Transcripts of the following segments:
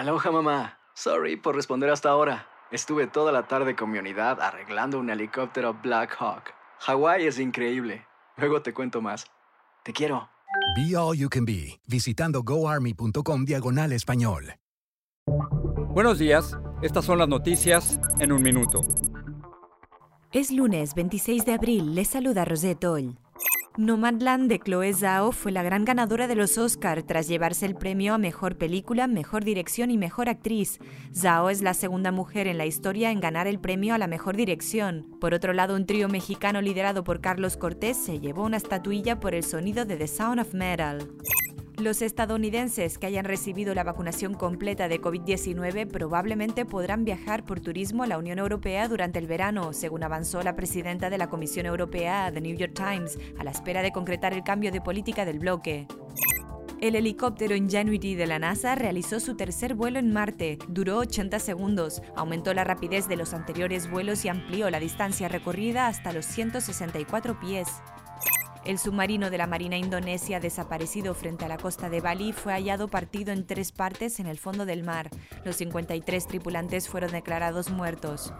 Aloha mamá. Sorry por responder hasta ahora. Estuve toda la tarde con mi unidad arreglando un helicóptero Black Hawk. Hawái es increíble. Luego te cuento más. Te quiero. Be All You Can Be, visitando goarmy.com diagonal español. Buenos días, estas son las noticias en un minuto. Es lunes 26 de abril, les saluda Rosette Oll. Nomadland de Chloe Zhao fue la gran ganadora de los Oscar tras llevarse el premio a Mejor Película, Mejor Dirección y Mejor Actriz. Zhao es la segunda mujer en la historia en ganar el premio a la Mejor Dirección. Por otro lado, un trío mexicano liderado por Carlos Cortés se llevó una estatuilla por el sonido de The Sound of Metal. Los estadounidenses que hayan recibido la vacunación completa de COVID-19 probablemente podrán viajar por turismo a la Unión Europea durante el verano, según avanzó la presidenta de la Comisión Europea a The New York Times, a la espera de concretar el cambio de política del bloque. El helicóptero Ingenuity de la NASA realizó su tercer vuelo en Marte. Duró 80 segundos, aumentó la rapidez de los anteriores vuelos y amplió la distancia recorrida hasta los 164 pies. El submarino de la Marina Indonesia desaparecido frente a la costa de Bali fue hallado partido en tres partes en el fondo del mar. Los 53 tripulantes fueron declarados muertos.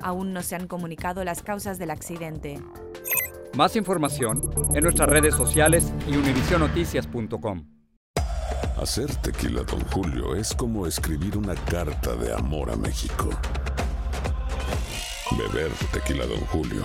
Aún no se han comunicado las causas del accidente. Más información en nuestras redes sociales y univisionoticias.com. Hacer tequila, Don Julio, es como escribir una carta de amor a México. Beber tequila, Don Julio